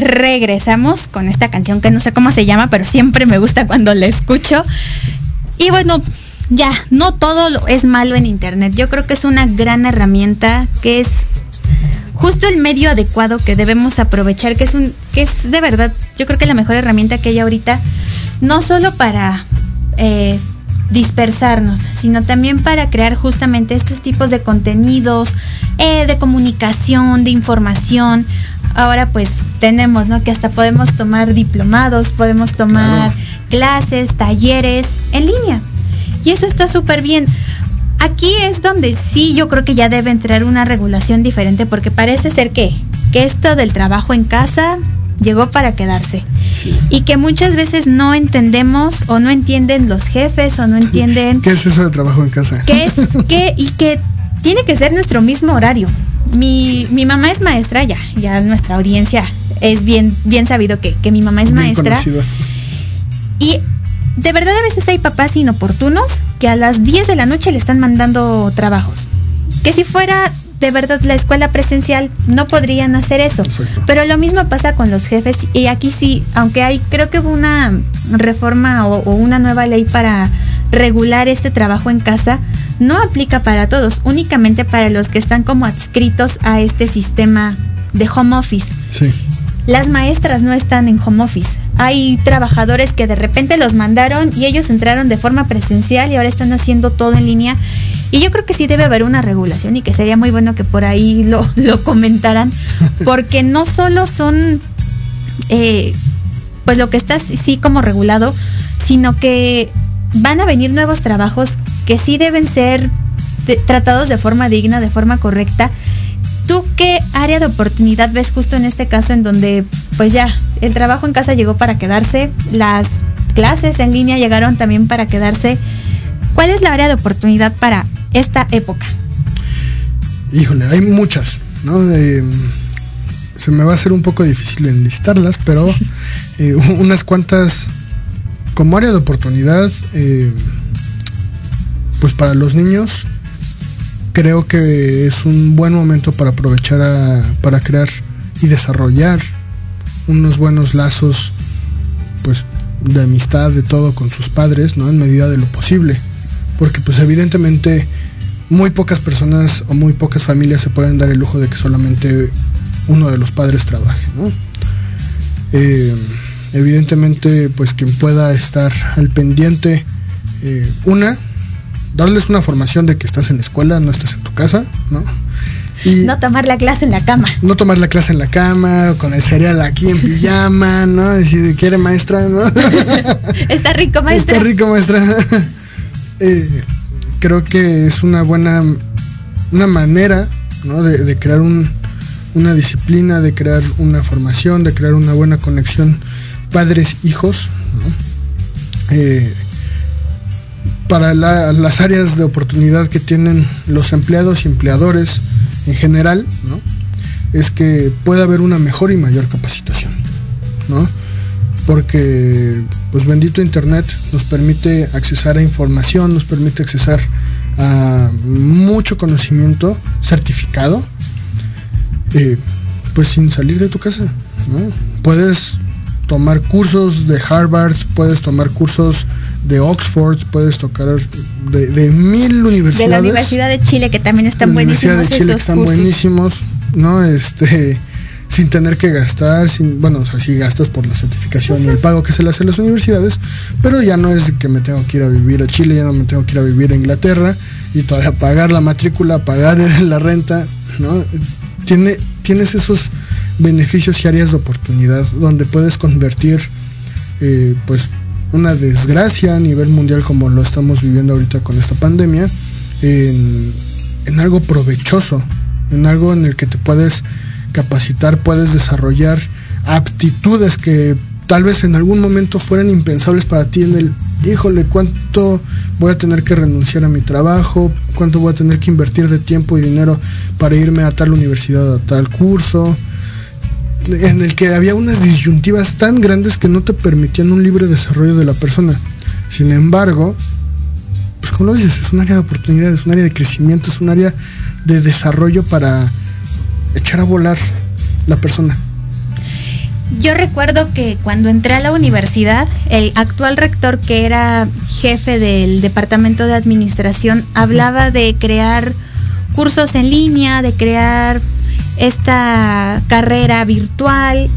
Regresamos con esta canción que no sé cómo se llama, pero siempre me gusta cuando la escucho. Y bueno, ya, no todo es malo en Internet. Yo creo que es una gran herramienta que es justo el medio adecuado que debemos aprovechar, que es un, que es de verdad, yo creo que la mejor herramienta que hay ahorita, no solo para eh, dispersarnos, sino también para crear justamente estos tipos de contenidos, eh, de comunicación, de información. Ahora pues tenemos, ¿no? Que hasta podemos tomar diplomados, podemos tomar clases, talleres en línea. Y eso está súper bien. Aquí es donde sí yo creo que ya debe entrar una regulación diferente porque parece ser que, que esto del trabajo en casa llegó para quedarse. Y que muchas veces no entendemos o no entienden los jefes o no entienden... ¿Qué es eso de trabajo en casa? ¿Qué es qué? Y que tiene que ser nuestro mismo horario. Mi, mi mamá es maestra ya, ya nuestra audiencia es bien, bien sabido que, que mi mamá es Bien maestra. conocida. Y de verdad a veces hay papás inoportunos que a las 10 de la noche le están mandando trabajos. Que si fuera de verdad la escuela presencial no podrían hacer eso. Pero lo mismo pasa con los jefes y aquí sí, aunque hay, creo que hubo una reforma o, o una nueva ley para regular este trabajo en casa, no aplica para todos, únicamente para los que están como adscritos a este sistema de home office. Sí. Las maestras no están en home office. Hay trabajadores que de repente los mandaron y ellos entraron de forma presencial y ahora están haciendo todo en línea. Y yo creo que sí debe haber una regulación y que sería muy bueno que por ahí lo, [laughs] lo comentaran, porque no solo son, eh, pues lo que está sí como regulado, sino que van a venir nuevos trabajos que sí deben ser de- tratados de forma digna, de forma correcta. ¿Tú qué área de oportunidad ves justo en este caso en donde pues ya el trabajo en casa llegó para quedarse, las clases en línea llegaron también para quedarse? ¿Cuál es la área de oportunidad para esta época? Híjole, hay muchas, ¿no? Eh, se me va a hacer un poco difícil enlistarlas, pero [laughs] eh, unas cuantas como área de oportunidad, eh, pues para los niños creo que es un buen momento para aprovechar a- para crear y desarrollar unos buenos lazos, pues de amistad, de todo con sus padres, ¿no? En medida de lo posible, porque pues evidentemente muy pocas personas o muy pocas familias se pueden dar el lujo de que solamente uno de los padres trabaje, ¿no? Eh, evidentemente, pues quien pueda estar al pendiente, eh, una, darles una formación de que estás en la escuela, no estás en tu casa, ¿no? Y No tomar la clase en la cama. no tomar la clase en la cama, con el cereal aquí en pijama, [laughs] ¿no? Decir, quiere maestra, ¿no? [laughs] Está rico, maestra. Está rico, maestra. [laughs] Eh, creo que es una buena una manera ¿no? de, de crear un- una disciplina, de crear una formación, de crear una buena conexión padres-hijos. ¿no? Eh, para la- las áreas de oportunidad que tienen los empleados y empleadores en general, es que pueda haber una mejor y mayor capacitación. ¿no? porque pues bendito internet nos permite accesar a información, nos permite accesar a mucho conocimiento certificado, eh, pues sin salir de tu casa. Puedes tomar cursos de Harvard, puedes tomar cursos de Oxford, puedes tocar de, de mil De universidades. la Universidad de Chile, que también están La Universidad buenísimos de Chile que esos están cursos. buenísimos, ¿no? Este, [laughs] sin tener que gastar, sin, bueno, o sea, sí gastas por la certificación y el pago que se le hace a las universidades, pero ya no es que me tengo que ir a vivir a Chile, ya no me tengo que ir a vivir a Inglaterra y todavía pagar la matrícula, pagar [laughs] la renta, ¿no? Tiene, tienes esos beneficios y áreas de oportunidad donde puedes convertir, eh, pues, una desgracia a nivel mundial como lo estamos viviendo ahorita con esta pandemia, en, en algo provechoso, en algo en el que te puedes capacitar, puedes desarrollar aptitudes que tal vez en algún momento fueran impensables para ti en el, híjole, cuánto voy a tener que renunciar a mi trabajo, cuánto voy a tener que invertir de tiempo y dinero para irme a tal universidad, a tal curso, en el que había unas disyuntivas tan grandes que no te permitían un libre desarrollo de la persona. Sin embargo, pues como lo dices, es un área de oportunidad, es un área de crecimiento, es un área de desarrollo para echar a volar la persona. yo recuerdo que cuando entré a la universidad, el actual rector que era jefe del departamento de administración hablaba de crear cursos en línea, de crear esta carrera virtual.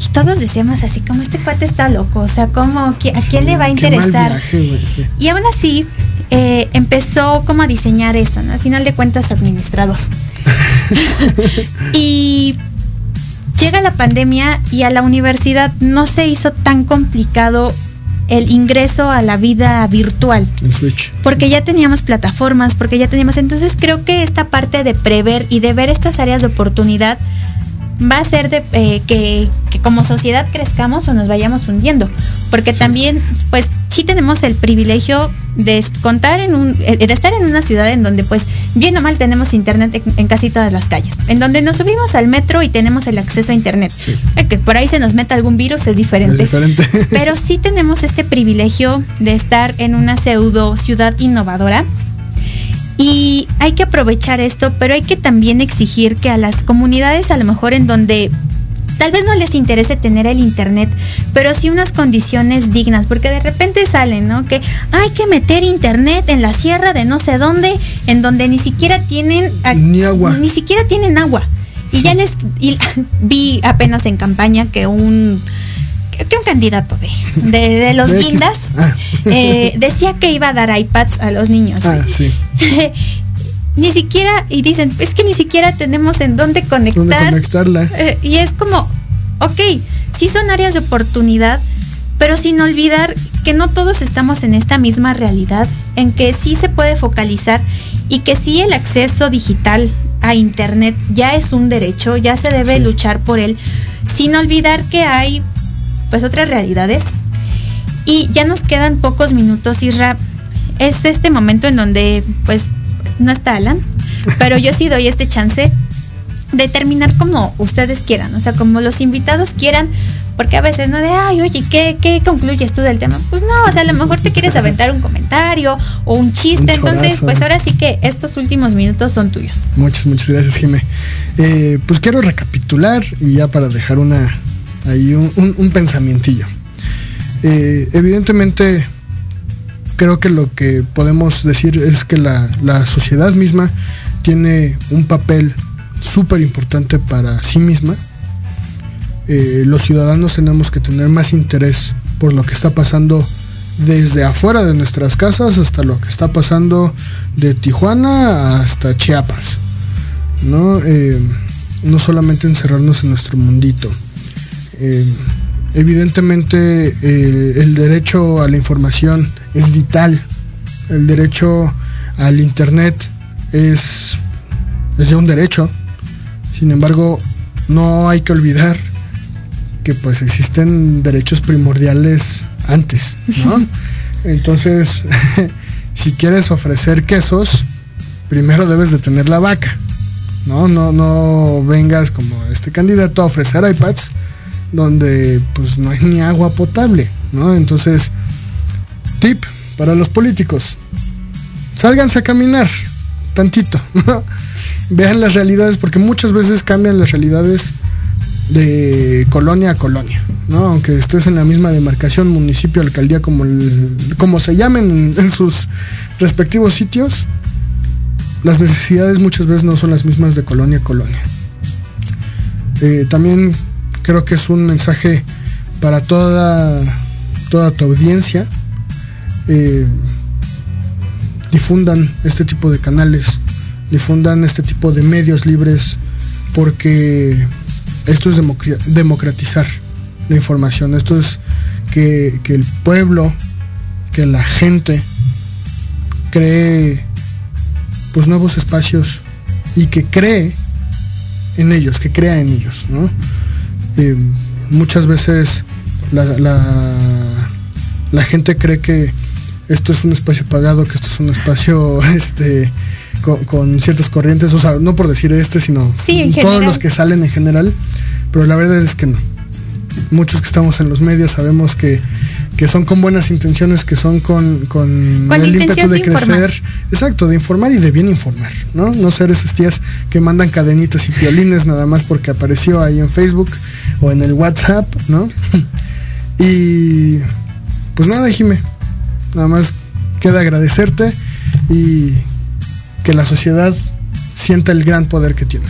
Y todos decíamos así, como este cuate está loco, o sea, como ¿a quién le va a interesar? y aún así, eh, empezó como a diseñar esto, ¿no? Al final de cuentas, administrador. [laughs] y llega la pandemia y a la universidad no se hizo tan complicado el ingreso a la vida virtual. El switch. Porque ya teníamos plataformas, porque ya teníamos. Entonces creo que esta parte de prever y de ver estas áreas de oportunidad va a ser de, eh, que, como sociedad crezcamos o nos vayamos hundiendo. Porque también, pues sí tenemos el privilegio de contar en un, eh, de estar en una ciudad en donde pues bien o mal tenemos internet en, casi todas las calles. En donde nos subimos al metro y tenemos el acceso a internet. Eh, que por ahí se nos meta algún virus es diferente. Es diferente. [laughs] Pero sí tenemos este privilegio de estar en una pseudo ciudad innovadora y hay que aprovechar esto, pero hay que también exigir que a las comunidades a lo mejor en donde tal vez no les interese tener el internet, pero sí unas condiciones dignas, porque de repente salen, ¿no? Que hay que meter internet en la sierra de no sé dónde, en donde ni siquiera tienen ni agua. Ni siquiera tienen agua. Y ya [laughs] les [laughs] vi apenas en campaña que un que un candidato de, los [laughs] guindas ah. eh, decía que iba a dar iPads a los niños. Ah, sí. [laughs] ni siquiera, y dicen, es que ni siquiera tenemos en dónde conectar. conectarla. Eh, y es como, ok, sí son áreas de oportunidad, pero sin olvidar que no todos estamos en esta misma realidad, en que sí se puede focalizar y que sí el acceso digital a Internet ya es un derecho, ya se debe luchar por él, sin olvidar que hay pues otras realidades. Y ya nos quedan pocos minutos, Isra. Es este momento en donde pues no está Alan, pero yo sí doy este chance de terminar como ustedes quieran, o sea, como los invitados quieran, porque a veces no de, ay, oye, ¿qué, ¿qué, concluyes tú del tema? Pues no, o sea, a lo mejor te quieres aventar un comentario o un chiste, entonces, pues ahora sí que estos últimos minutos son tuyos. Muchas, muchas gracias, Jimé. Eh, pues quiero recapitular y ya para dejar una, ahí un, un, pensamientillo. Eh, evidentemente, creo que lo que podemos decir es que la, sociedad misma tiene un papel súper importante para sí misma. Eh, los ciudadanos tenemos que tener más interés por lo que está pasando desde afuera de nuestras casas hasta lo que está pasando de Tijuana hasta Chiapas. ¿no? Eh, no solamente encerrarnos en nuestro mundito. Eh, evidentemente eh, el derecho a la información es vital. El derecho al internet es, es un derecho. Sin embargo, no hay que olvidar que pues existen derechos primordiales antes, [laughs] Entonces, [laughs] si quieres ofrecer quesos, primero debes de tener la vaca. No, no, no vengas como este candidato a ofrecer iPads donde pues no hay ni agua potable, ¿no? Entonces, tip para los políticos, sálganse a caminar tantito, [laughs] vean las realidades, porque muchas veces cambian las realidades de colonia a colonia, ¿no? Aunque estés en la misma demarcación, municipio, alcaldía, como, como se llamen en, sus respectivos sitios, las necesidades muchas veces no son las mismas de colonia a colonia. Eh, también creo que es un mensaje para toda, toda tu audiencia. Eh, difundan este tipo de canales, difundan este tipo de medios libres, porque esto es democratizar la información, esto es que, que el pueblo, que la gente cree pues nuevos espacios y que cree en ellos, que crea en ellos, ¿no? Eh, muchas veces la, la, gente cree que esto es un espacio pagado, que esto es un espacio [laughs] este, con, ciertas corrientes, o sea, no por decir este, sino todos los que salen en general, pero la verdad es que no. Muchos que estamos en los medios sabemos que, que son con buenas intenciones, que son con, con, Con el ímpetu de, crecer. Exacto, de informar y de bien informar, ¿no? No ser esas tías que mandan cadenitas y violines nada más porque apareció ahí en Facebook o en el WhatsApp, ¿no? [laughs] y pues nada, Jime, nada más queda agradecerte y que la sociedad sienta el gran poder que tiene.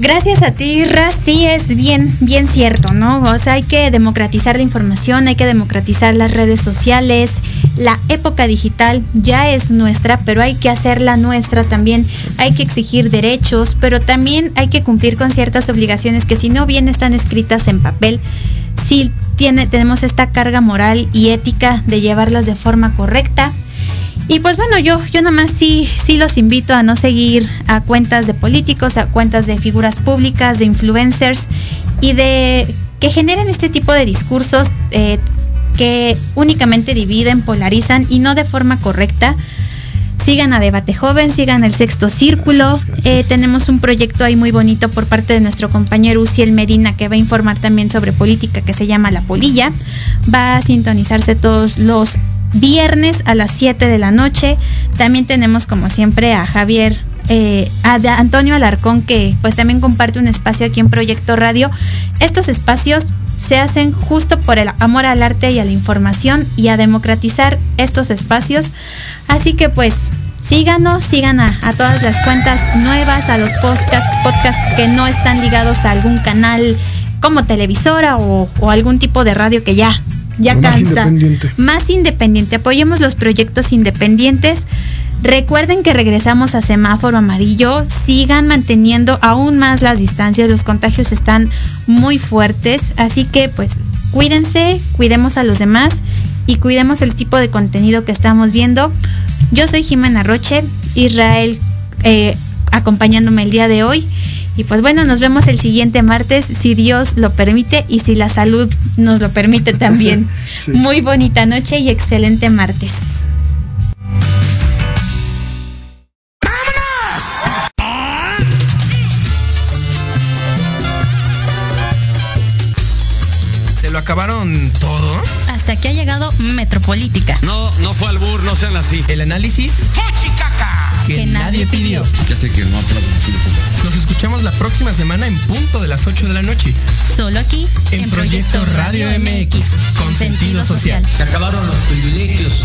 Gracias a ti, Raz, sí es bien, bien cierto, ¿no? O sea, hay que democratizar la información, hay que democratizar las redes sociales. La época digital ya es nuestra, pero hay que hacerla nuestra también. Hay que exigir derechos, pero también hay que cumplir con ciertas obligaciones que si no bien están escritas en papel, sí tiene, tenemos esta carga moral y ética de llevarlas de forma correcta. Y pues bueno, yo, yo nada más sí, sí los invito a no seguir a cuentas de políticos, a cuentas de figuras públicas, de influencers y de que generen este tipo de discursos eh, que únicamente dividen, polarizan y no de forma correcta. Sigan a Debate Joven, sigan el Sexto Círculo. Eh, tenemos un proyecto ahí muy bonito por parte de nuestro compañero Uciel Medina que va a informar también sobre política que se llama La Polilla. Va a sintonizarse todos los viernes a las 7 de la noche. También tenemos como siempre a Javier, eh, a Antonio Alarcón que pues también comparte un espacio aquí en Proyecto Radio. Estos espacios se hacen justo por el amor al arte y a la información y a democratizar estos espacios. Así que pues síganos, sigan a, todas las cuentas nuevas, a los podcasts podcast que no están ligados a algún canal como televisora o algún tipo de radio que ya, ya Lo más cansa. independiente. Más independiente. Apoyemos los proyectos independientes. Recuerden que regresamos a semáforo amarillo. Sigan manteniendo aún más las distancias. Los contagios están muy fuertes. Así que pues cuídense, cuidemos a los demás y cuidemos el tipo de contenido que estamos viendo. Yo soy Jimena Roche, Israel eh, acompañándome el día de hoy. Y pues bueno, nos vemos el siguiente martes, si Dios lo permite y si la salud nos lo permite también. [laughs] Sí. Muy bonita noche y excelente martes. ¿Se lo acabaron todo? Hasta aquí ha llegado Metropolítica. No, no fue albur, no sean así. ¿El análisis? Que nadie pidió. Ya sé que no aplaudo próxima semana en punto de las 8 de la noche. Solo aquí En Proyecto Radio MX, con sentido social. Se acabaron los privilegios.